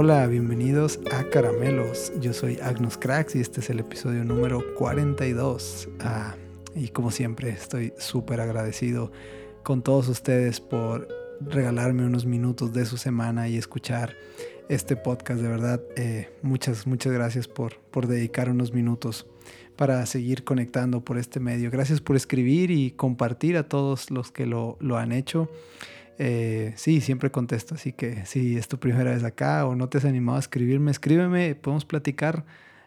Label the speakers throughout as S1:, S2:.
S1: Hola, bienvenidos a Caramelos. Yo soy Agnus Cracks y este es el episodio número 42. Ah, y como siempre, estoy súper agradecido con todos ustedes por regalarme unos minutos de su semana y escuchar este podcast. De verdad, eh, muchas, muchas gracias por, por dedicar unos minutos para seguir conectando por este medio. Gracias por escribir y compartir a todos los que lo, lo han hecho. Eh, sí, siempre contesto, así que si es tu primera vez acá o no te has animado a escribirme, escríbeme, podemos platicar,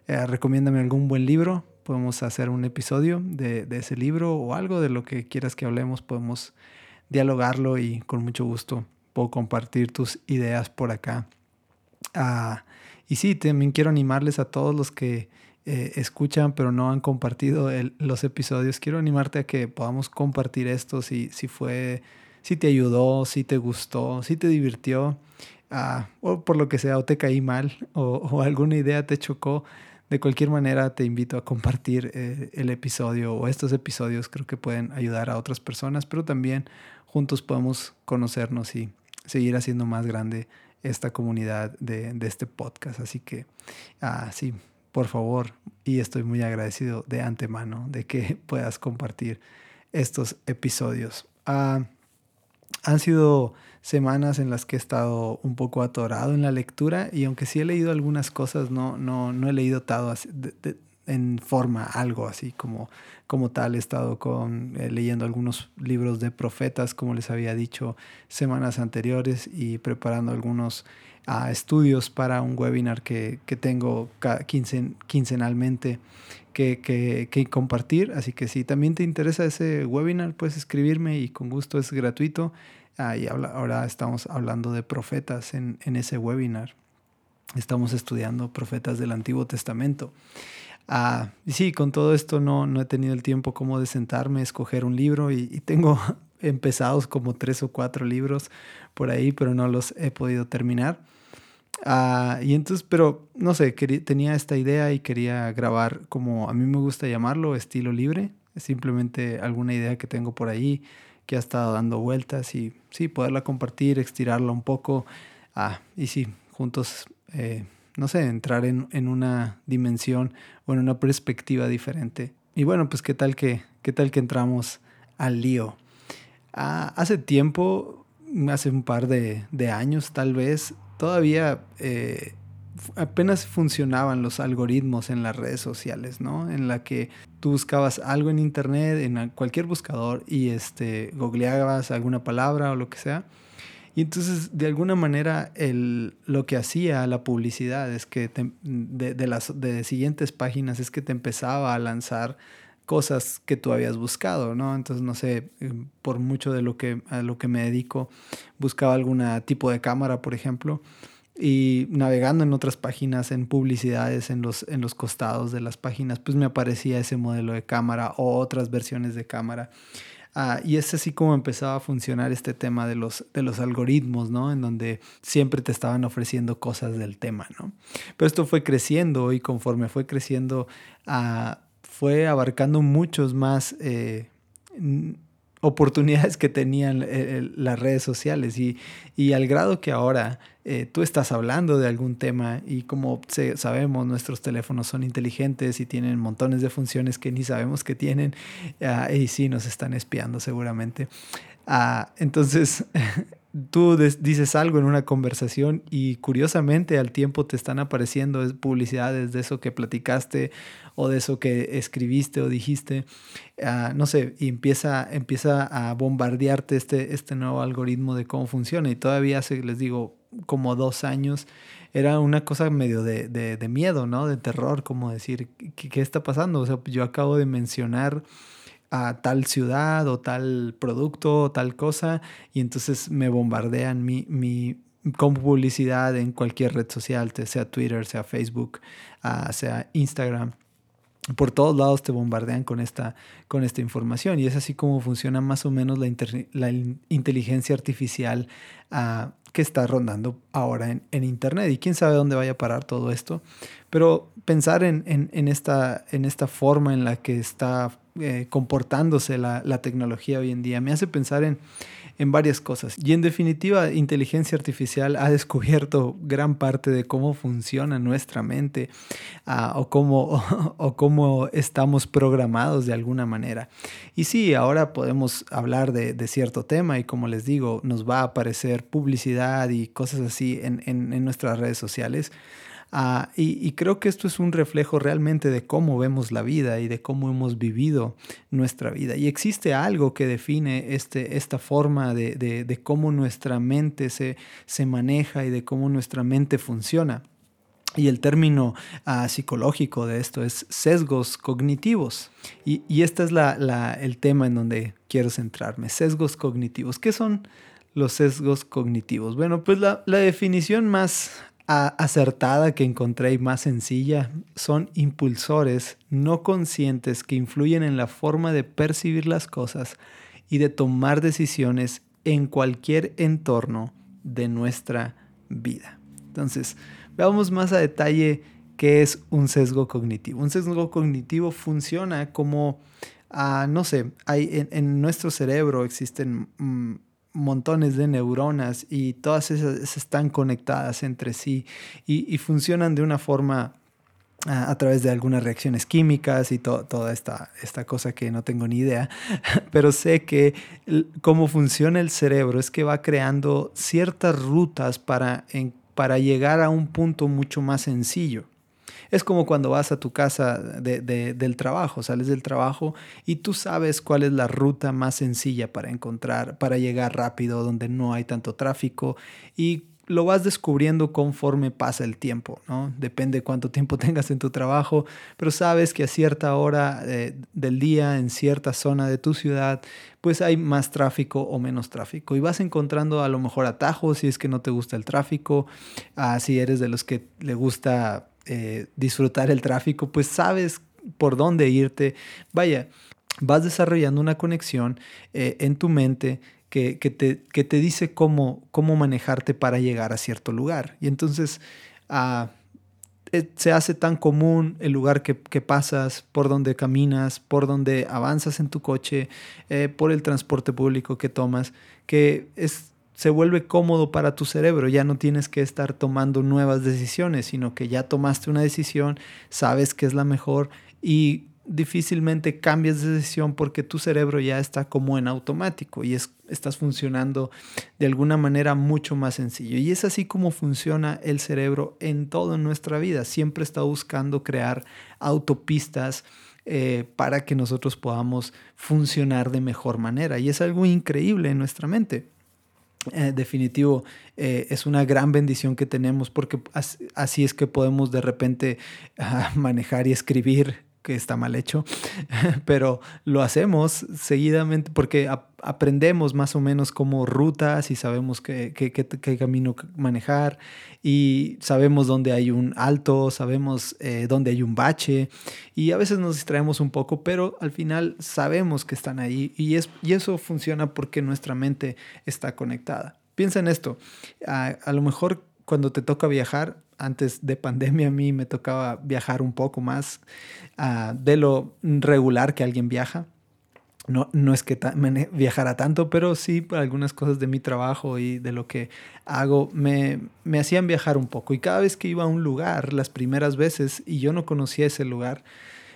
S1: eh, recomiéndame algún buen libro, podemos hacer un episodio de, ese libro o algo de lo que quieras que hablemos, podemos dialogarlo y con mucho gusto puedo compartir tus ideas por acá. Ah, y sí, también quiero animarles a todos los que eh, escuchan pero no han compartido los episodios, quiero animarte a que podamos compartir esto si, si fue si te ayudó, si te gustó, si te divirtió, ah, o por lo que sea, o te caí mal, o, alguna idea te chocó. De cualquier manera, te invito a compartir eh, el episodio o estos episodios. Creo que pueden ayudar a otras personas, pero también juntos podemos conocernos y seguir haciendo más grande esta comunidad de, este podcast. Así que, ah, sí, por favor, y estoy muy agradecido de antemano de que puedas compartir estos episodios. Ah, han sido semanas en las que he estado un poco atorado en la lectura y aunque sí he leído algunas cosas, no, no, no he leído todo en forma algo así como, como tal. He estado con, eh, leyendo algunos libros de profetas, como les había dicho semanas anteriores, y preparando algunos ah, estudios para un webinar que, que tengo quincenalmente que, que, que, compartir. Así que si también te interesa ese webinar, puedes escribirme y con gusto es gratuito. Ah, y ahora estamos hablando de profetas en, en, ese webinar. Estamos estudiando profetas del Antiguo Testamento. Ah, y sí, con todo esto no, no he tenido el tiempo como de sentarme, escoger un libro y tengo empezados como tres o cuatro libros por ahí, pero no los he podido terminar. Ah, y entonces, pero no sé, tenía esta idea y quería grabar como a mí me gusta llamarlo, estilo libre. Simplemente alguna idea que tengo por ahí que ha estado dando vueltas y sí, poderla compartir, estirarla un poco. Ah, y sí, juntos, eh, no sé, entrar en, en, una dimensión o en una perspectiva diferente. Y bueno, pues qué tal que, qué tal que entramos al lío. Ah, hace tiempo, hace un par de, años tal vez, todavía eh, apenas funcionaban los algoritmos en las redes sociales, ¿no? En la que tú buscabas algo en internet, en cualquier buscador y este, googleabas alguna palabra o lo que sea. Y entonces, de alguna manera, el, lo que hacía la publicidad es que de, de, las de siguientes páginas es que te empezaba a lanzar cosas que tú habías buscado, ¿no? Entonces, no sé, eh, por mucho de lo que, a lo que me dedico, buscaba algún tipo de cámara, por ejemplo, y navegando en otras páginas, en publicidades, en los, en los costados de las páginas, pues me aparecía ese modelo de cámara o otras versiones de cámara. Ah, y es así como empezaba a funcionar este tema de los, de los algoritmos, ¿no? En donde siempre te estaban ofreciendo cosas del tema, ¿no? Pero esto fue creciendo y conforme fue creciendo, ah, fue abarcando muchos más eh, oportunidades que tenían eh, las redes sociales y, y, al grado que ahora eh, tú estás hablando de algún tema y como sabemos nuestros teléfonos son inteligentes y tienen montones de funciones que ni sabemos que tienen ah, y sí nos están espiando seguramente. Ah, entonces tú dices algo en una conversación y curiosamente al tiempo te están apareciendo publicidades de eso que platicaste o de eso que escribiste o dijiste, ah, no sé, y empieza, empieza a bombardearte este, este nuevo algoritmo de cómo funciona. Y todavía hace, les digo, como dos años, era una cosa medio de, de, miedo, ¿no? De terror, como decir, ¿qué, ¿qué, está pasando? O sea, yo acabo de mencionar a tal ciudad o tal producto o tal cosa y entonces me bombardean mi, mi con publicidad en cualquier red social, sea Twitter, sea Facebook, uh, sea Instagram. Por todos lados te bombardean con esta, con esta información y es así como funciona más o menos la, inteligencia artificial uh, que está rondando ahora en, en, Internet y quién sabe dónde vaya a parar todo esto. Pero pensar en, en, en, esta, en esta forma en la que está eh, comportándose la, la, tecnología hoy en día. Me hace pensar en, en varias cosas. Y en definitiva, inteligencia artificial ha descubierto gran parte de cómo funciona nuestra mente uh, o, cómo, o, cómo estamos programados de alguna manera. Y sí, ahora podemos hablar de, de, cierto tema y como les digo, nos va a aparecer publicidad y cosas así en, en, en nuestras redes sociales. Uh, y, creo que esto es un reflejo realmente de cómo vemos la vida y de cómo hemos vivido nuestra vida. Y existe algo que define este, esta forma de, de, cómo nuestra mente se, se maneja y de cómo nuestra mente funciona. Y el término uh, psicológico de esto es sesgos cognitivos. Y, y este es la, la, el tema en donde quiero centrarme, sesgos cognitivos. ¿Qué son los sesgos cognitivos? Bueno, pues la, la definición más acertada que encontré más sencilla son impulsores no conscientes que influyen en la forma de percibir las cosas y de tomar decisiones en cualquier entorno de nuestra vida. Entonces, veamos más a detalle qué es un sesgo cognitivo. Un sesgo cognitivo funciona como, uh, no sé, hay, en, en, nuestro cerebro existen... Mm, montones de neuronas y todas esas están conectadas entre sí y, y funcionan de una forma a, través de algunas reacciones químicas y to, toda esta, esta cosa que no tengo ni idea, pero sé que cómo funciona el cerebro es que va creando ciertas rutas para, en, para llegar a un punto mucho más sencillo. Es como cuando vas a tu casa de, de, del trabajo, sales del trabajo y tú sabes cuál es la ruta más sencilla para encontrar, para llegar rápido, donde no hay tanto tráfico y lo vas descubriendo conforme pasa el tiempo, ¿no? Depende cuánto tiempo tengas en tu trabajo, pero sabes que a cierta hora eh, del día, en cierta zona de tu ciudad, pues hay más tráfico o menos tráfico. Y vas encontrando a lo mejor atajos si es que no te gusta el tráfico, ah, si eres de los que le gusta eh, disfrutar el tráfico, pues sabes por dónde irte. Vaya, vas desarrollando una conexión eh, en tu mente que, te, que, te, dice cómo, cómo manejarte para llegar a cierto lugar. Y entonces uh, se hace tan común el lugar que, que, pasas, por donde caminas, por donde avanzas en tu coche, eh, por el transporte público que tomas, que es se vuelve cómodo para tu cerebro, ya no tienes que estar tomando nuevas decisiones, sino que ya tomaste una decisión, sabes que es la mejor y difícilmente cambias de decisión porque tu cerebro ya está como en automático y es, estás funcionando de alguna manera mucho más sencillo. Y es así como funciona el cerebro en toda nuestra vida. Siempre está buscando crear autopistas eh, para que nosotros podamos funcionar de mejor manera. Y es algo increíble en nuestra mente. Eh, definitivo eh, es una gran bendición que tenemos porque así, es que podemos de repente uh, manejar y escribir que está mal hecho, pero lo hacemos seguidamente porque ap aprendemos más o menos como rutas y sabemos qué, qué, qué, camino manejar y sabemos dónde hay un alto, sabemos eh, dónde hay un bache y a veces nos distraemos un poco, pero al final sabemos que están ahí y, es, y eso funciona porque nuestra mente está conectada. Piensa en esto, a lo mejor cuando te toca viajar, antes de pandemia a mí me tocaba viajar un poco más uh, de lo regular que alguien viaja. No, no es que ta viajara tanto, pero sí algunas cosas de mi trabajo y de lo que hago me, me hacían viajar un poco. Y cada vez que iba a un lugar, las primeras veces, y yo no conocía ese lugar,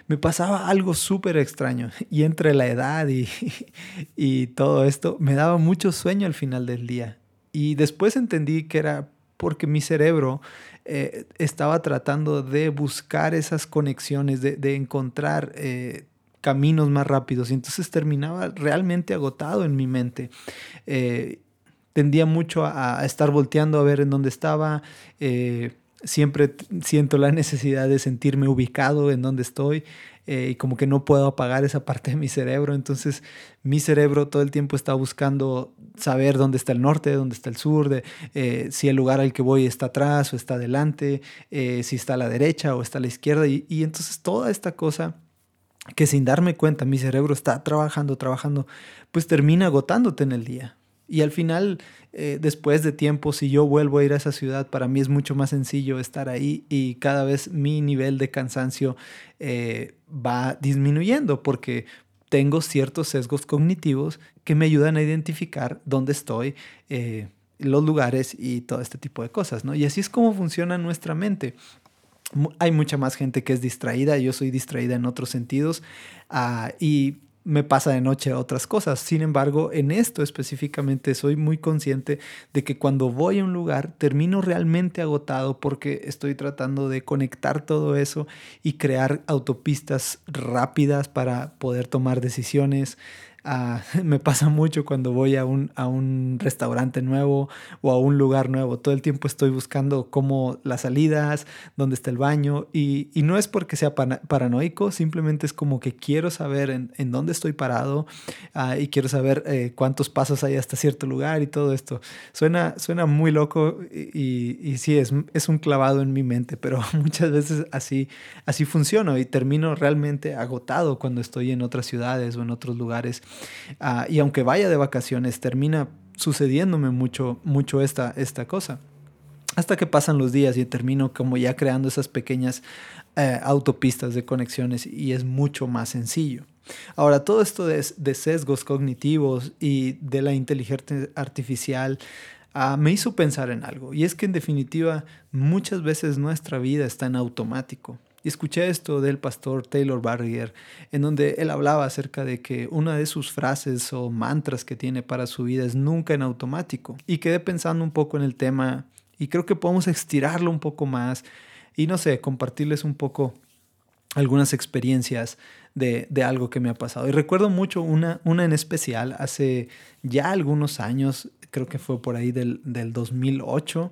S1: me pasaba algo súper extraño. Y entre la edad y, y todo esto, me daba mucho sueño al final del día. Y después entendí que era porque mi cerebro eh, estaba tratando de buscar esas conexiones, de, encontrar eh, caminos más rápidos y entonces terminaba realmente agotado en mi mente. Eh, tendía mucho a, estar volteando a ver en dónde estaba. Siempre siento la necesidad de sentirme ubicado en donde estoy eh, y como que no puedo apagar esa parte de mi cerebro. Entonces mi cerebro todo el tiempo está buscando saber dónde está el norte, dónde está el sur, de, eh, si el lugar al que voy está atrás o está adelante, eh, si está a la derecha o está a la izquierda. Y, y entonces toda esta cosa que sin darme cuenta mi cerebro está trabajando, trabajando, pues termina agotándote en el día. Y al final, eh, después de tiempo, si yo vuelvo a ir a esa ciudad, para mí es mucho más sencillo estar ahí y cada vez mi nivel de cansancio eh, va disminuyendo porque tengo ciertos sesgos cognitivos que me ayudan a identificar dónde estoy, eh, los lugares y todo este tipo de cosas, ¿no? Y así es como funciona nuestra mente. Hay mucha más gente que es distraída, yo soy distraída en otros sentidos uh, y me pasa de noche otras cosas. Sin embargo, en esto específicamente soy muy consciente de que cuando voy a un lugar termino realmente agotado porque estoy tratando de conectar todo eso y crear autopistas rápidas para poder tomar decisiones, Ah, me pasa mucho cuando voy a un, a un restaurante nuevo o a un lugar nuevo. Todo el tiempo estoy buscando cómo las salidas, dónde está el baño. Y, y no es porque sea paranoico, simplemente es como que quiero saber en, en dónde estoy parado uh, y quiero saber eh, cuántos pasos hay hasta cierto lugar y todo esto. Suena, suena muy loco y, y, sí, es, es un clavado en mi mente, pero muchas veces así, así funciona y termino realmente agotado cuando estoy en otras ciudades o en otros lugares Ah, y aunque vaya de vacaciones, termina sucediéndome mucho, mucho esta, esta cosa. Hasta que pasan los días y termino como ya creando esas pequeñas eh, autopistas de conexiones y es mucho más sencillo. Ahora, todo esto de, sesgos cognitivos y de la inteligencia artificial ah, me hizo pensar en algo. Y es que en definitiva muchas veces nuestra vida está en automático. Y escuché esto del pastor Taylor Barrier, en donde él hablaba acerca de que una de sus frases o mantras que tiene para su vida es nunca en automático. Y quedé pensando un poco en el tema y creo que podemos estirarlo un poco más y no sé, compartirles un poco algunas experiencias de, de, algo que me ha pasado. Y recuerdo mucho una, una en especial, hace ya algunos años, creo que fue por ahí del, del 2008,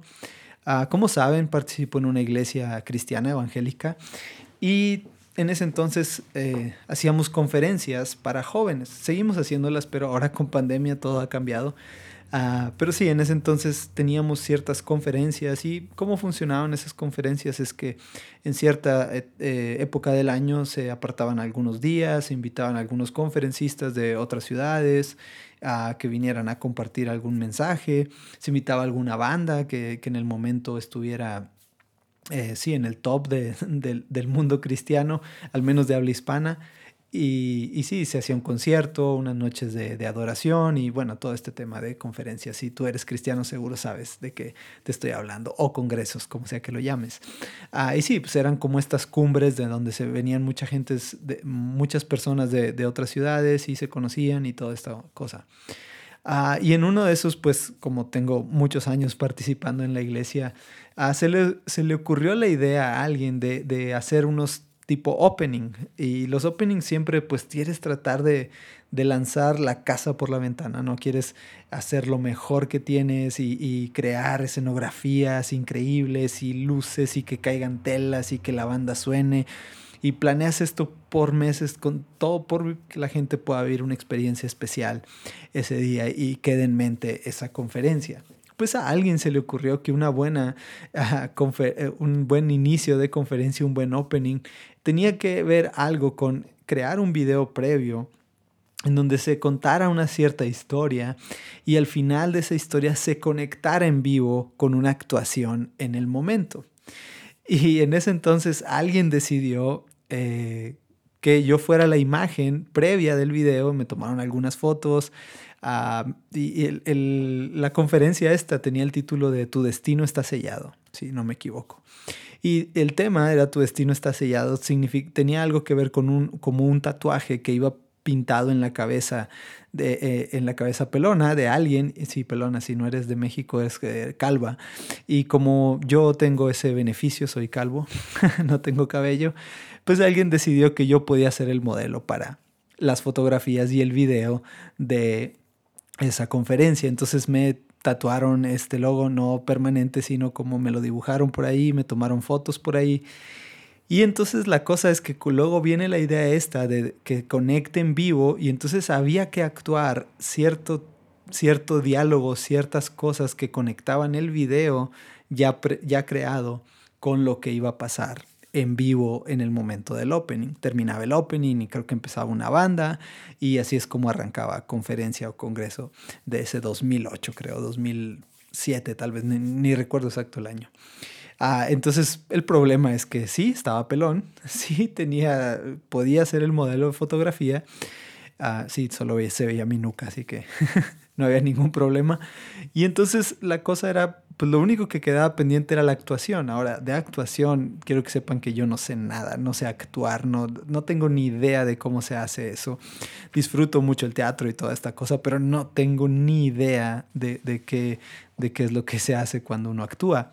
S1: Uh, como saben, participo en una iglesia cristiana evangélica y en ese entonces eh, hacíamos conferencias para jóvenes. Seguimos haciéndolas, pero ahora con pandemia todo ha cambiado. Uh, pero sí, en ese entonces teníamos ciertas conferencias y cómo funcionaban esas conferencias es que en cierta eh, eh, época del año se apartaban algunos días, se invitaban a algunos conferencistas de otras ciudades a que vinieran a compartir algún mensaje, se invitaba a alguna banda que, que en el momento estuviera eh, sí, en el top de, del mundo cristiano, al menos de habla hispana. Y, y, sí, se hacía un concierto, unas noches de, adoración y bueno, todo este tema de conferencias. Si tú eres cristiano, seguro sabes de qué te estoy hablando, o congresos, como sea que lo llames. Ah, y sí, pues eran como estas cumbres de donde se venían mucha gente, de, muchas personas de, otras ciudades y se conocían y toda esta cosa. Ah, y en uno de esos, pues como tengo muchos años participando en la iglesia, ah, se, le, se le ocurrió la idea a alguien de hacer unos tipo opening. Y los openings siempre pues quieres tratar de, de, lanzar la casa por la ventana, ¿no? Quieres hacer lo mejor que tienes y, y, crear escenografías increíbles y luces y que caigan telas y que la banda suene. Y planeas esto por meses con todo por que la gente pueda vivir una experiencia especial ese día y quede en mente esa conferencia a alguien se le ocurrió que una buena, uh, un buen inicio de conferencia, un buen opening, tenía que ver algo con crear un video previo en donde se contara una cierta historia y al final de esa historia se conectara en vivo con una actuación en el momento. Y en ese entonces alguien decidió eh, que yo fuera la imagen previa del video, me tomaron algunas fotos, Uh, y el, la conferencia esta tenía el título de Tu destino está sellado, si no me equivoco. Y el tema era Tu destino está sellado, tenía algo que ver con un, como un tatuaje que iba pintado en la cabeza de, eh, en la cabeza pelona de alguien, sí, pelona, si no eres de México es eh, calva, y como yo tengo ese beneficio, soy calvo, no tengo cabello, pues alguien decidió que yo podía ser el modelo para las fotografías y el video de, esa conferencia. Entonces me tatuaron este logo no permanente, sino como me lo dibujaron por ahí, me tomaron fotos por ahí. Y entonces la cosa es que luego viene la idea esta de que conecte en vivo y entonces había que actuar cierto, cierto diálogo, ciertas cosas que conectaban el video ya, ya creado con lo que iba a pasar en vivo en el momento del opening. Terminaba el opening y creo que empezaba una banda y así es como arrancaba conferencia o congreso de ese 2008, creo, 2007 tal vez, ni, recuerdo exacto el año. Ah, entonces el problema es que sí, estaba pelón, sí tenía, podía ser el modelo de fotografía, Ah, sí, solo se veía mi nuca, así que no había ningún problema. Y entonces la cosa era, pues lo único que quedaba pendiente era la actuación. Ahora, de actuación, quiero que sepan que yo no sé nada, no sé actuar, no, no tengo ni idea de cómo se hace eso. Disfruto mucho el teatro y toda esta cosa, pero no tengo ni idea de, de, qué, de qué es lo que se hace cuando uno actúa.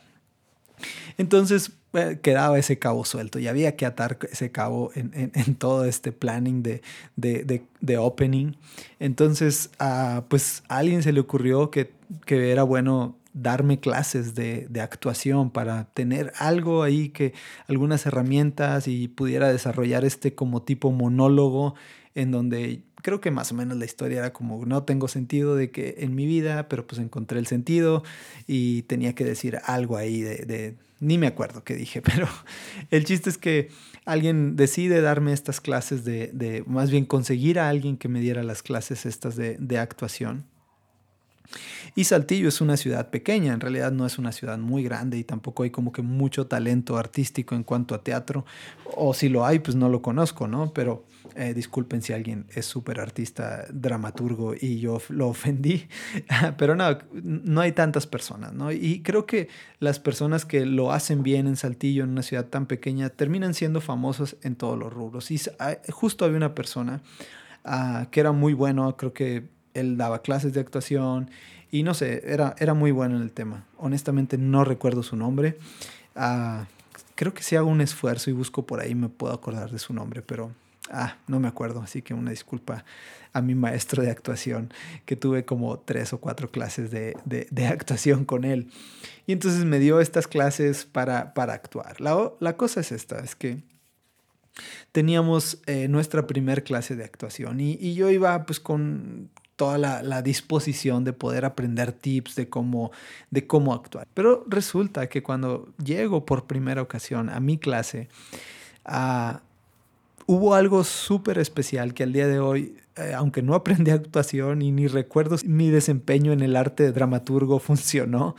S1: Entonces eh, quedaba ese cabo suelto y había que atar ese cabo en, en, todo este planning de, de, de, opening. Entonces, uh, pues a alguien se le ocurrió que, que era bueno darme clases de, de, actuación para tener algo ahí que algunas herramientas y pudiera desarrollar este como tipo monólogo en donde creo que más o menos la historia era como no tengo sentido de que en mi vida, pero pues encontré el sentido y tenía que decir algo ahí de, ni me acuerdo qué dije, pero el chiste es que alguien decide darme estas clases de, de más bien conseguir a alguien que me diera las clases estas de, de actuación. Y Saltillo es una ciudad pequeña, en realidad no es una ciudad muy grande y tampoco hay como que mucho talento artístico en cuanto a teatro, o si lo hay, pues no lo conozco, ¿no? Pero eh, disculpen si alguien es súper artista, dramaturgo y yo lo ofendí, pero no, no hay tantas personas, ¿no? Y creo que las personas que lo hacen bien en Saltillo, en una ciudad tan pequeña, terminan siendo famosos en todos los rubros. Y justo había una persona uh, que era muy bueno, creo que él daba clases de actuación y no sé, era, era muy bueno en el tema. Honestamente no recuerdo su nombre. Uh, creo que si hago un esfuerzo y busco por ahí me puedo acordar de su nombre, pero ah, no me acuerdo, así que una disculpa a mi maestro de actuación, que tuve como tres o cuatro clases de, de, de actuación con él. Y entonces me dio estas clases para, para actuar. La, la cosa es esta, es que teníamos eh, nuestra primer clase de actuación y, y, yo iba pues con toda la, disposición de poder aprender tips de cómo, de cómo actuar. Pero resulta que cuando llego por primera ocasión a mi clase, uh, hubo algo súper especial que al día de hoy, eh, aunque no aprendí actuación y ni recuerdo mi desempeño en el arte de dramaturgo funcionó,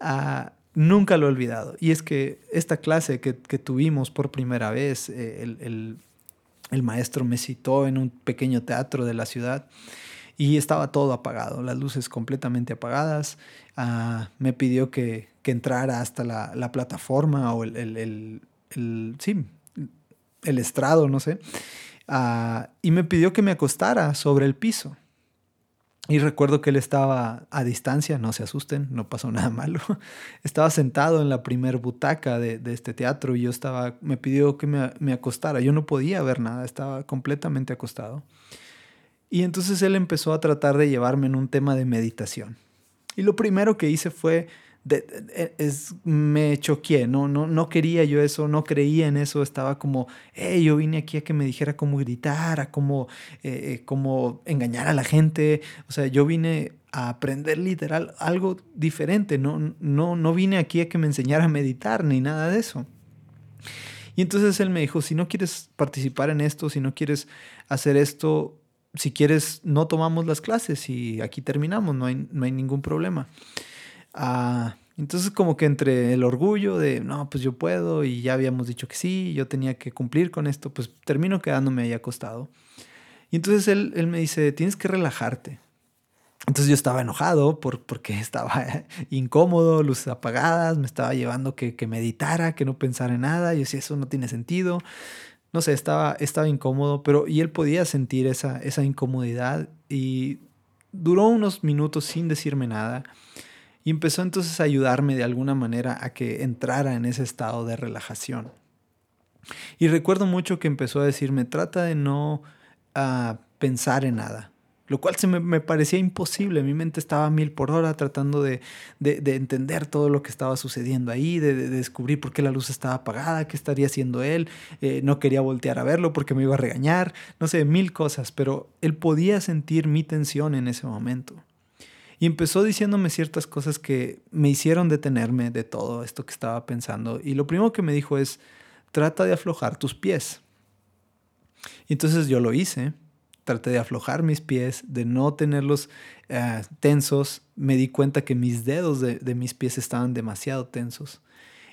S1: uh, nunca lo he olvidado. Y es que esta clase que, que tuvimos por primera vez, eh, el, el, el maestro me citó en un pequeño teatro de la ciudad y estaba todo apagado, las luces completamente apagadas. Uh, me pidió que, que, entrara hasta la, la plataforma o el, el, el, sí, el estrado, no sé. Uh, y me pidió que me acostara sobre el piso. Y recuerdo que él estaba a distancia, no se asusten, no pasó nada malo. Estaba sentado en la primer butaca de, de, este teatro y yo estaba, me pidió que me, me, acostara. Yo no podía ver nada, estaba completamente acostado. Y entonces él empezó a tratar de llevarme en un tema de meditación. Y lo primero que hice fue, de, de, es, me choqué, ¿no? No, no quería yo eso, no creía en eso, estaba como, hey, yo vine aquí a que me dijera cómo gritar, a cómo, eh, cómo engañar a la gente, o sea, yo vine a aprender literal algo diferente, no, no, no vine aquí a que me enseñara a meditar ni nada de eso. Y entonces él me dijo, si no quieres participar en esto, si no quieres hacer esto, si quieres, no tomamos las clases y aquí terminamos, no hay, no hay ningún problema. Uh, entonces como que entre el orgullo de, no, pues yo puedo y ya habíamos dicho que sí, yo tenía que cumplir con esto, pues termino quedándome ahí acostado. Y entonces él, él me dice, tienes que relajarte. Entonces yo estaba enojado por, porque estaba incómodo, luces apagadas, me estaba llevando que, que meditara, que no pensara en nada. Yo decía, eso no tiene sentido. No sé, estaba, estaba incómodo, pero y él podía sentir esa, esa incomodidad y duró unos minutos sin decirme nada. Y empezó entonces a ayudarme de alguna manera a que entrara en ese estado de relajación. Y recuerdo mucho que empezó a decirme, trata de no uh, pensar en nada, lo cual se me, me, parecía imposible. Mi mente estaba mil por hora tratando de, de, de entender todo lo que estaba sucediendo ahí, de, de, descubrir por qué la luz estaba apagada, qué estaría haciendo él. Eh, no quería voltear a verlo porque me iba a regañar, no sé, mil cosas, pero él podía sentir mi tensión en ese momento. Y empezó diciéndome ciertas cosas que me hicieron detenerme de todo esto que estaba pensando. Y lo primero que me dijo es, trata de aflojar tus pies. Y entonces yo lo hice. Traté de aflojar mis pies, de no tenerlos uh, tensos. Me di cuenta que mis dedos de, de mis pies estaban demasiado tensos.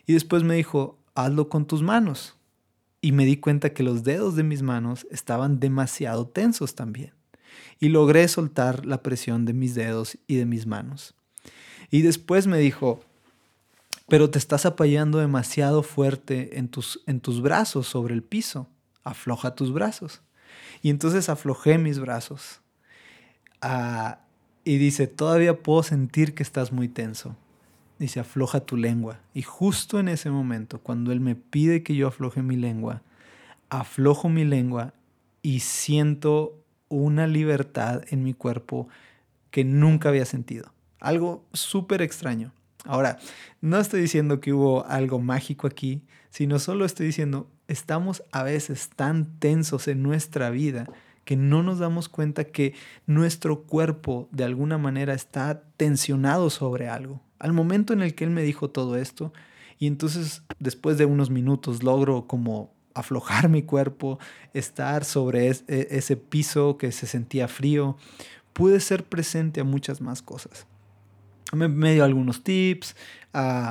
S1: Y después me dijo, hazlo con tus manos. Y me di cuenta que los dedos de mis manos estaban demasiado tensos también. y logré soltar la presión de mis dedos y de mis manos. Y después me dijo, pero te estás apoyando demasiado fuerte en tus, en tus brazos sobre el piso. Afloja tus brazos. Y entonces aflojé mis brazos. Ah, y dice, todavía puedo sentir que estás muy tenso. Dice, afloja tu lengua. Y justo en ese momento, cuando él me pide que yo afloje mi lengua, aflojo mi lengua y siento una libertad en mi cuerpo que nunca había sentido. Algo súper extraño. Ahora, no estoy diciendo que hubo algo mágico aquí, sino solo estoy diciendo, estamos a veces tan tensos en nuestra vida que no nos damos cuenta que nuestro cuerpo de alguna manera está tensionado sobre algo. Al momento en el que él me dijo todo esto, y entonces después de unos minutos logro como aflojar mi cuerpo, estar sobre e, ese piso que se sentía frío, pude ser presente a muchas más cosas me, dio algunos tips,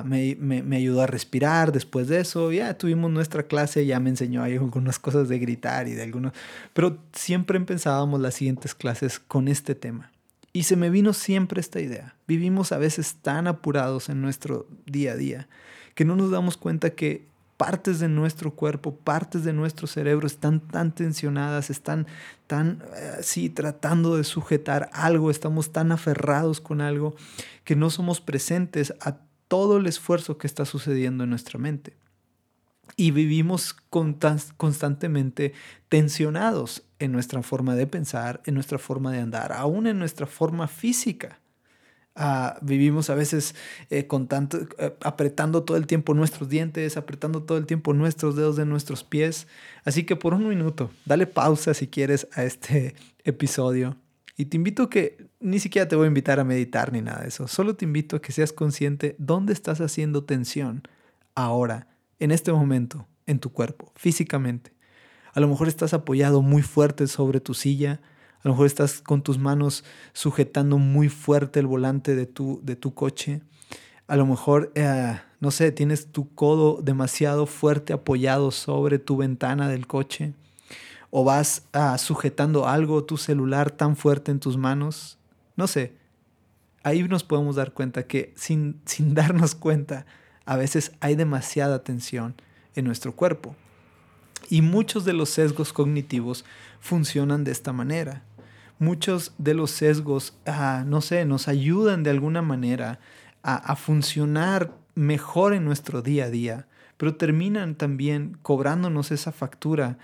S1: me, me, me, ayudó a respirar después de eso. Ya tuvimos nuestra clase, ya me enseñó ahí algunas cosas de gritar y de algunos... Pero siempre empezábamos las siguientes clases con este tema. Y se me vino siempre esta idea. Vivimos a veces tan apurados en nuestro día a día que no nos damos cuenta que partes de nuestro cuerpo, partes de nuestro cerebro están tan tensionadas, están tan, eh, sí, tratando de sujetar algo, estamos tan aferrados con algo que no somos presentes a todo el esfuerzo que está sucediendo en nuestra mente. Y vivimos constantemente tensionados en nuestra forma de pensar, en nuestra forma de andar, aún en nuestra forma física. Ah, vivimos a veces eh, con tanto, eh, apretando todo el tiempo nuestros dientes, apretando todo el tiempo nuestros dedos de nuestros pies. Así que por un minuto, dale pausa si quieres a este episodio. Y te invito que ni siquiera te voy a invitar a meditar ni nada de eso. Solo te invito a que seas consciente dónde estás haciendo tensión ahora, en este momento, en tu cuerpo, físicamente. A lo mejor estás apoyado muy fuerte sobre tu silla a lo mejor estás con tus manos sujetando muy fuerte el volante de tu, de tu coche. A lo mejor, eh, no sé, tienes tu codo demasiado fuerte apoyado sobre tu ventana del coche. O vas ah, sujetando algo, tu celular tan fuerte en tus manos. No sé. Ahí nos podemos dar cuenta que sin, sin darnos cuenta, a veces hay demasiada tensión en nuestro cuerpo. Y muchos de los sesgos cognitivos funcionan de esta manera muchos de los sesgos, ah, no sé, nos ayudan de alguna manera a, funcionar mejor en nuestro día a día, pero terminan también cobrándonos esa factura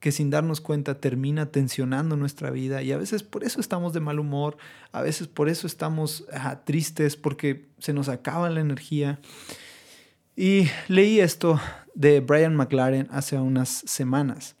S1: que sin darnos cuenta termina tensionando nuestra vida y a veces por eso estamos de mal humor, a veces por eso estamos ah, tristes porque se nos acaba la energía. Y leí esto de Brian McLaren hace unas semanas.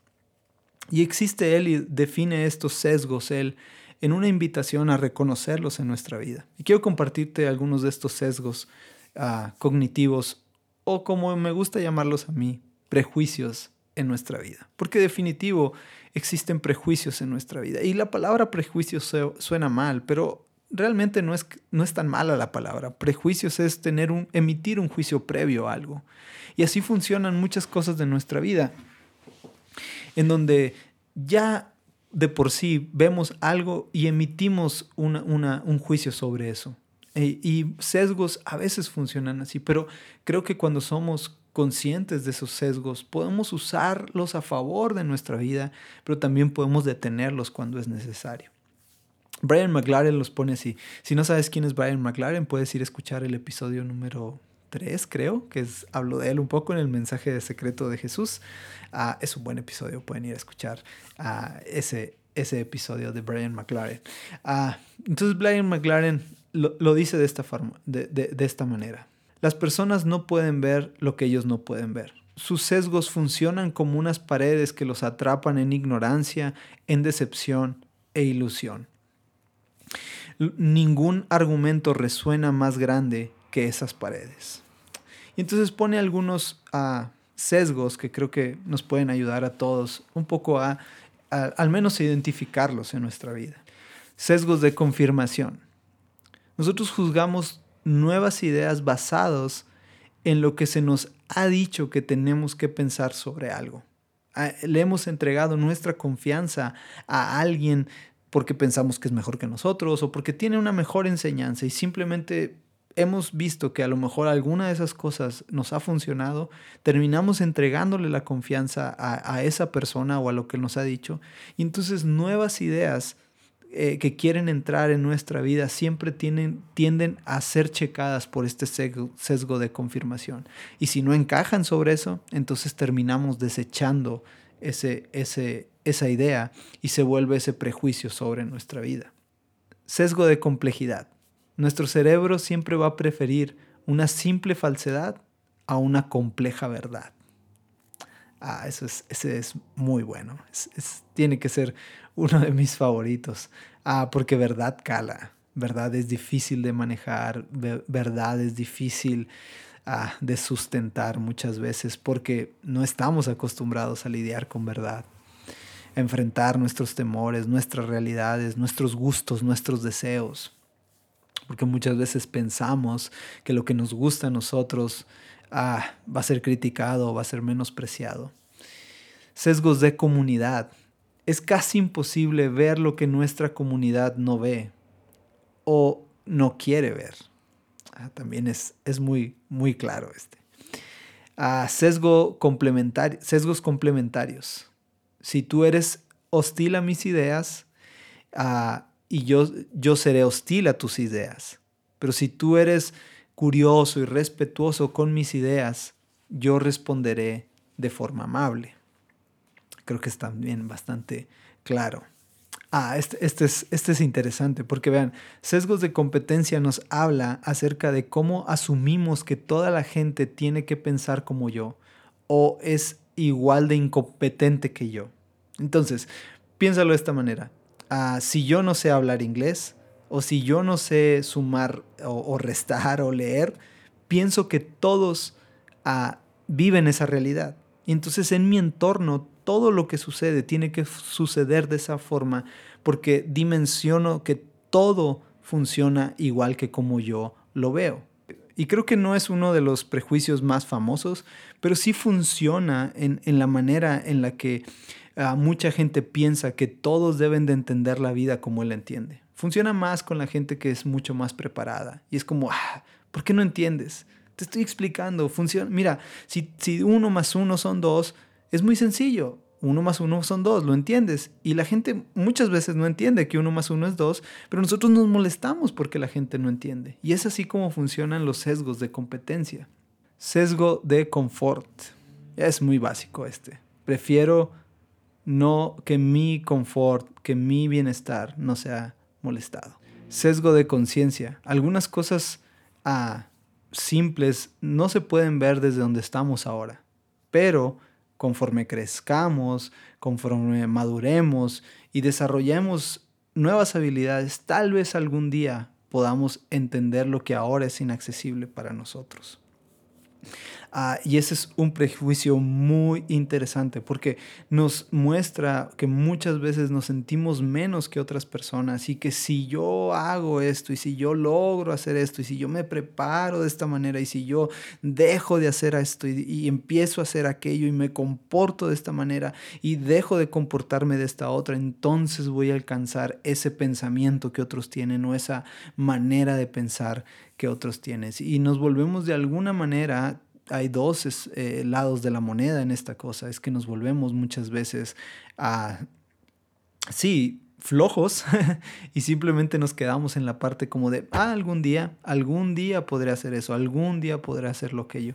S1: Y existe Él y define estos sesgos Él en una invitación a reconocerlos en nuestra vida. Y quiero compartirte algunos de estos sesgos ah, cognitivos o como me gusta llamarlos a mí, prejuicios en nuestra vida. Porque definitivo existen prejuicios en nuestra vida. Y la palabra prejuicio suena mal, pero realmente no es, no es tan mala la palabra. Prejuicios es tener un, emitir un juicio previo a algo. Y así funcionan muchas cosas de nuestra vida en donde ya de por sí vemos algo y emitimos un juicio sobre eso. E, y sesgos a veces funcionan así, pero creo que cuando somos conscientes de esos sesgos, podemos usarlos a favor de nuestra vida, pero también podemos detenerlos cuando es necesario. Brian McLaren los pone así. Si no sabes quién es Brian McLaren, puedes ir a escuchar el episodio número 3, creo, que es, hablo de él un poco en el mensaje de secreto de Jesús. Ah, es un buen episodio, pueden ir a escuchar ah, ese, ese episodio de Brian McLaren. Ah, entonces Brian McLaren lo, dice de esta, forma, de, de esta manera. Las personas no pueden ver lo que ellos no pueden ver. Sus sesgos funcionan como unas paredes que los atrapan en ignorancia, en decepción e ilusión. Ningún argumento resuena más grande que esas paredes. Y entonces pone algunos uh, sesgos que creo que nos pueden ayudar a todos un poco a, al menos identificarlos en nuestra vida. Sesgos de confirmación. Nosotros juzgamos nuevas ideas basados en lo que se nos ha dicho que tenemos que pensar sobre algo. Le hemos entregado nuestra confianza a alguien porque pensamos que es mejor que nosotros o porque tiene una mejor enseñanza y simplemente hemos visto que a lo mejor alguna de esas cosas nos ha funcionado, terminamos entregándole la confianza a, esa persona o a lo que nos ha dicho y entonces nuevas ideas eh, que quieren entrar en nuestra vida siempre tienen, tienden a ser checadas por este sesgo de confirmación. Y si no encajan sobre eso, entonces terminamos desechando ese, ese, esa idea y se vuelve ese prejuicio sobre nuestra vida. Sesgo de complejidad. Nuestro cerebro siempre va a preferir una simple falsedad a una compleja verdad. Ah, eso es, ese es muy bueno. tiene que ser uno de mis favoritos. Ah, porque verdad cala. Verdad es difícil de manejar. Verdad es difícil ah, de sustentar muchas veces porque no estamos acostumbrados a lidiar con verdad enfrentar nuestros temores, nuestras realidades, nuestros gustos, nuestros deseos. Porque muchas veces pensamos que lo que nos gusta a nosotros ah, va a ser criticado o va a ser menospreciado. Sesgos de comunidad. Es casi imposible ver lo que nuestra comunidad no ve o no quiere ver. Ah, también es, es, muy, muy claro este. Ah, sesgo sesgos complementarios si tú eres hostil a mis ideas, y yo, yo seré hostil a tus ideas. Pero si tú eres curioso y respetuoso con mis ideas, yo responderé de forma amable. Creo que es también bastante claro. Ah, este, este, es, este es interesante porque vean, sesgos de competencia nos habla acerca de cómo asumimos que toda la gente tiene que pensar como yo o es igual de incompetente que yo. Entonces, piénsalo de esta manera. Si yo no sé hablar inglés, o si yo no sé sumar o, restar o leer, pienso que todos ah, viven esa realidad. Y entonces en mi entorno todo lo que sucede tiene que suceder de esa forma porque dimensiono que todo funciona igual que como yo lo veo. Y creo que no es uno de los prejuicios más famosos, pero sí funciona en, la manera en la que ah, mucha gente piensa que todos deben de entender la vida como él la entiende. Funciona más con la gente que es mucho más preparada. Y es como, ah, ¿por qué no entiendes? Te estoy explicando. Funciona. Mira, si, si uno más uno son dos, es muy sencillo uno más uno son dos, lo entiendes. Y la gente muchas veces no entiende que uno más uno es dos, pero nosotros nos molestamos porque la gente no entiende. Y es así como funcionan los sesgos de competencia. Sesgo de confort. Es muy básico este. Prefiero no que mi confort, que mi bienestar no sea molestado. Sesgo de conciencia. Algunas cosas ah, simples no se pueden ver desde donde estamos ahora, pero conforme crezcamos, conforme maduremos y desarrollemos nuevas habilidades, tal vez algún día podamos entender lo que ahora es inaccesible para nosotros. Ah, y ese es un prejuicio muy interesante porque nos muestra que muchas veces nos sentimos menos que otras personas y que si yo hago esto y si yo logro hacer esto y si yo me preparo de esta manera y si yo dejo de hacer esto y, y empiezo a hacer aquello y me comporto de esta manera y dejo de comportarme de esta otra, entonces voy a alcanzar ese pensamiento que otros tienen o esa manera de pensar que otros tienen. Y nos volvemos de alguna manera hay dos eh, lados de la moneda en esta cosa. Es que nos volvemos muchas veces sí, flojos y simplemente nos quedamos en la parte como de, ah, algún día, algún día podré hacer eso, algún día podré hacer lo aquello.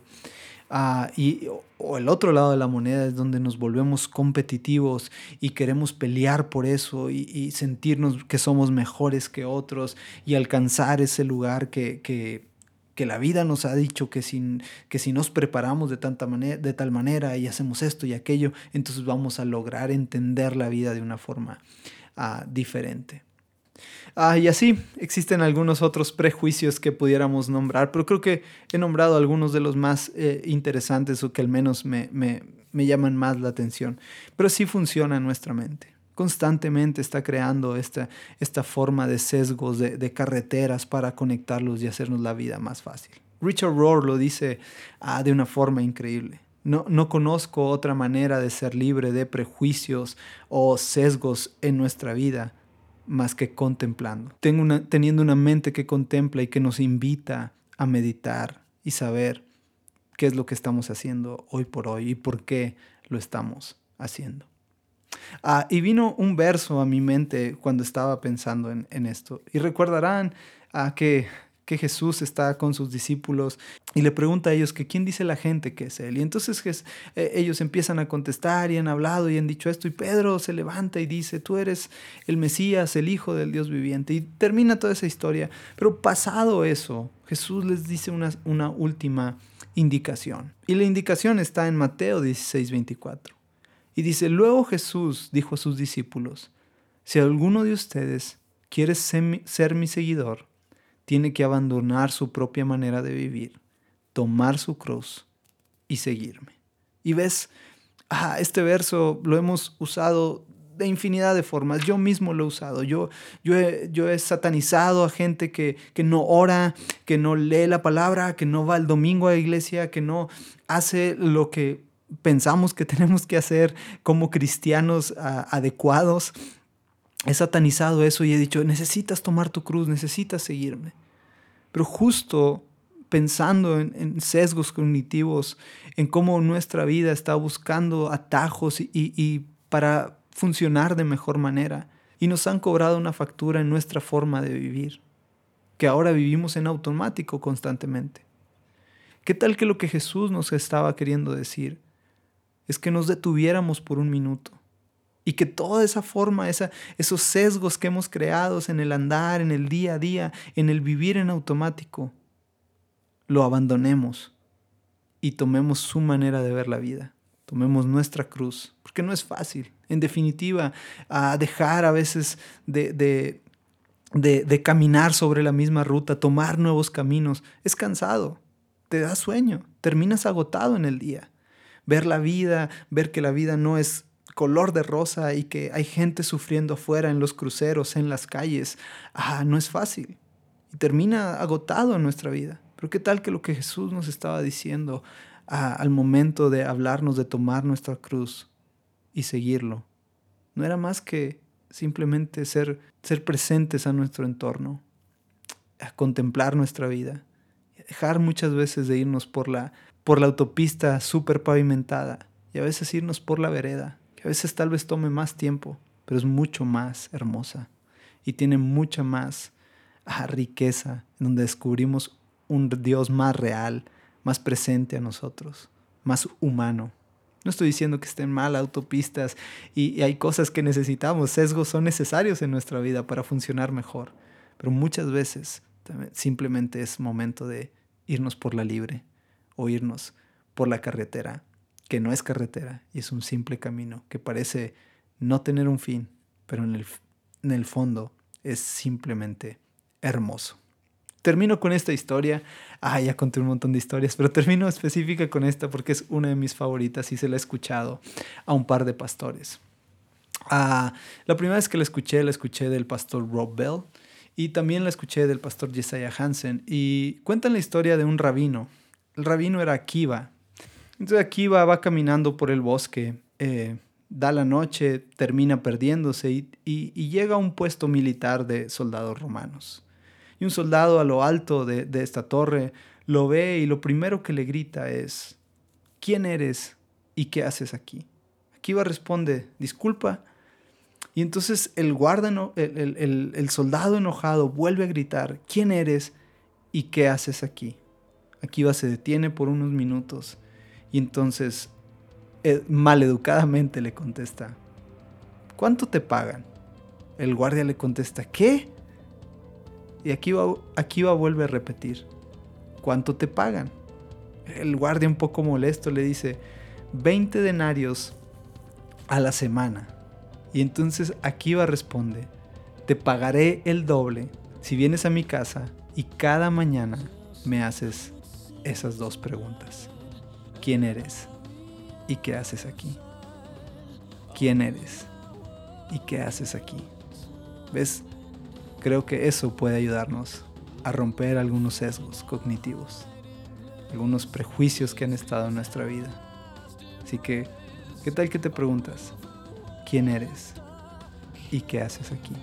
S1: Ah, y, o el otro lado de la moneda es donde nos volvemos competitivos y queremos pelear por eso y, y sentirnos que somos mejores que otros y alcanzar ese lugar que, que que la vida nos ha dicho que, sin, que si nos preparamos de, tanta de tal manera y hacemos esto y aquello, entonces vamos a lograr entender la vida de una forma ah, diferente. Ah, y así existen algunos otros prejuicios que pudiéramos nombrar, pero creo que he nombrado algunos de los más eh, interesantes o que al menos me, me, me llaman más la atención. Pero sí funciona en nuestra mente constantemente está creando esta, esta forma de sesgos, de, carreteras para conectarlos y hacernos la vida más fácil. Richard Rohr lo dice ah, de una forma increíble. No, no conozco otra manera de ser libre de prejuicios o sesgos en nuestra vida más que contemplando. Teniendo una mente que contempla y que nos invita a meditar y saber qué es lo que estamos haciendo hoy por hoy y por qué lo estamos haciendo. Ah, y vino un verso a mi mente cuando estaba pensando en, esto. Y recordarán a que que Jesús está con sus discípulos y le pregunta a ellos que quién dice la gente que es Él. Y entonces eh, ellos empiezan a contestar y han hablado y han dicho esto y Pedro se levanta y dice, tú eres el Mesías, el Hijo del Dios viviente. Y termina toda esa historia. Pero pasado eso, Jesús les dice una, una última indicación. Y la indicación está en Mateo 16, 24. Y dice, luego Jesús dijo a sus discípulos, si alguno de ustedes quiere ser mi seguidor, tiene que abandonar su propia manera de vivir, tomar su cruz y seguirme. Y ves, ah, este verso lo hemos usado de infinidad de formas. Yo mismo lo he usado. Yo, yo, he, yo he satanizado a gente que, que, no ora, que no lee la palabra, que no va el domingo a la iglesia, que no hace lo que pensamos que tenemos que hacer como cristianos ah, adecuados he satanizado eso y he dicho, necesitas tomar tu cruz, necesitas seguirme. Pero justo pensando en, sesgos cognitivos, en cómo nuestra vida está buscando atajos y, para funcionar de mejor manera. Y nos han cobrado una factura en nuestra forma de vivir, que ahora vivimos en automático constantemente. ¿Qué tal que lo que Jesús nos estaba queriendo decir es que nos detuviéramos por un minuto y que toda esa forma, esa, esos sesgos que hemos creado en el andar, en el día a día, en el vivir en automático, lo abandonemos y tomemos su manera de ver la vida. Tomemos nuestra cruz, porque no es fácil. En definitiva, a dejar a veces de, de, de caminar sobre la misma ruta, tomar nuevos caminos, es cansado, te da sueño, terminas agotado en el día. Ver la vida, ver que la vida no es color de rosa y que hay gente sufriendo afuera en los cruceros, en las calles, ah, no es fácil. Y termina agotado en nuestra vida. Pero qué tal que lo que Jesús nos estaba diciendo ah, al momento de hablarnos de tomar nuestra cruz y seguirlo, no era más que simplemente ser, ser presentes a nuestro entorno, a contemplar nuestra vida, dejar muchas veces de irnos por la, por la autopista súper pavimentada y a veces irnos por la vereda a veces tal vez tome más tiempo, pero es mucho más hermosa y tiene mucha más ah, riqueza, en donde descubrimos un Dios más real, más presente a nosotros, más humano. No estoy diciendo que estén mal autopistas y, hay cosas que necesitamos, sesgos son necesarios en nuestra vida para funcionar mejor, pero muchas veces simplemente es momento de irnos por la libre o por la carretera que no es carretera y es un simple camino que parece no tener un fin, pero en el, en el fondo es simplemente hermoso. Termino con esta historia. Ah, ya conté un montón de historias, pero termino específica con esta porque es una de mis favoritas y se la he escuchado a un par de pastores. Ah, la primera vez que la escuché, la escuché del pastor Rob Bell y también la escuché del pastor Jesiah Hansen y cuentan la historia de un rabino. El rabino era Akiva entonces aquí va, caminando por el bosque, eh, da la noche, termina perdiéndose y, llega a un puesto militar de soldados romanos. Y un soldado a lo alto de, esta torre lo ve y lo primero que le grita es, ¿quién eres y qué haces aquí? Akiva responde, disculpa. Y entonces el guarda, el, soldado enojado vuelve a gritar, ¿quién eres y qué haces aquí? Akiva se detiene por unos minutos y entonces, eh, maleducadamente le contesta, ¿cuánto te pagan? El guardia le contesta, ¿qué? Y aquí va, aquí va vuelve a repetir, ¿cuánto te pagan? El guardia un poco molesto le dice, 20 denarios a la semana. Y entonces Akiva responde, te pagaré el doble si vienes a mi casa y cada mañana me haces esas dos preguntas. ¿Quién eres? ¿Y qué haces aquí? ¿Quién eres? ¿Y qué haces aquí? ¿Ves? Creo que eso puede ayudarnos a romper algunos sesgos cognitivos, algunos prejuicios que han estado en nuestra vida. Así que, ¿qué tal que te preguntas? ¿Quién eres? ¿Y qué haces aquí?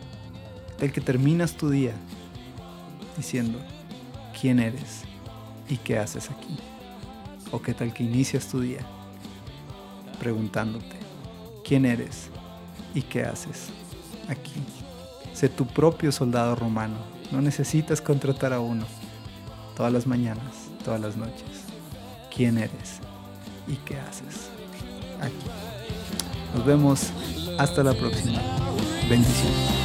S1: tal que terminas tu día diciendo quién eres ¿y qué haces aquí? ¿O qué tal que inicias tu día preguntándote, ¿quién eres? ¿Y qué haces aquí? Sé tu propio soldado romano, no necesitas contratar a uno. Todas las mañanas, todas las noches. ¿Quién eres? ¿Y qué haces aquí? Nos vemos. Hasta la próxima. Bendiciones.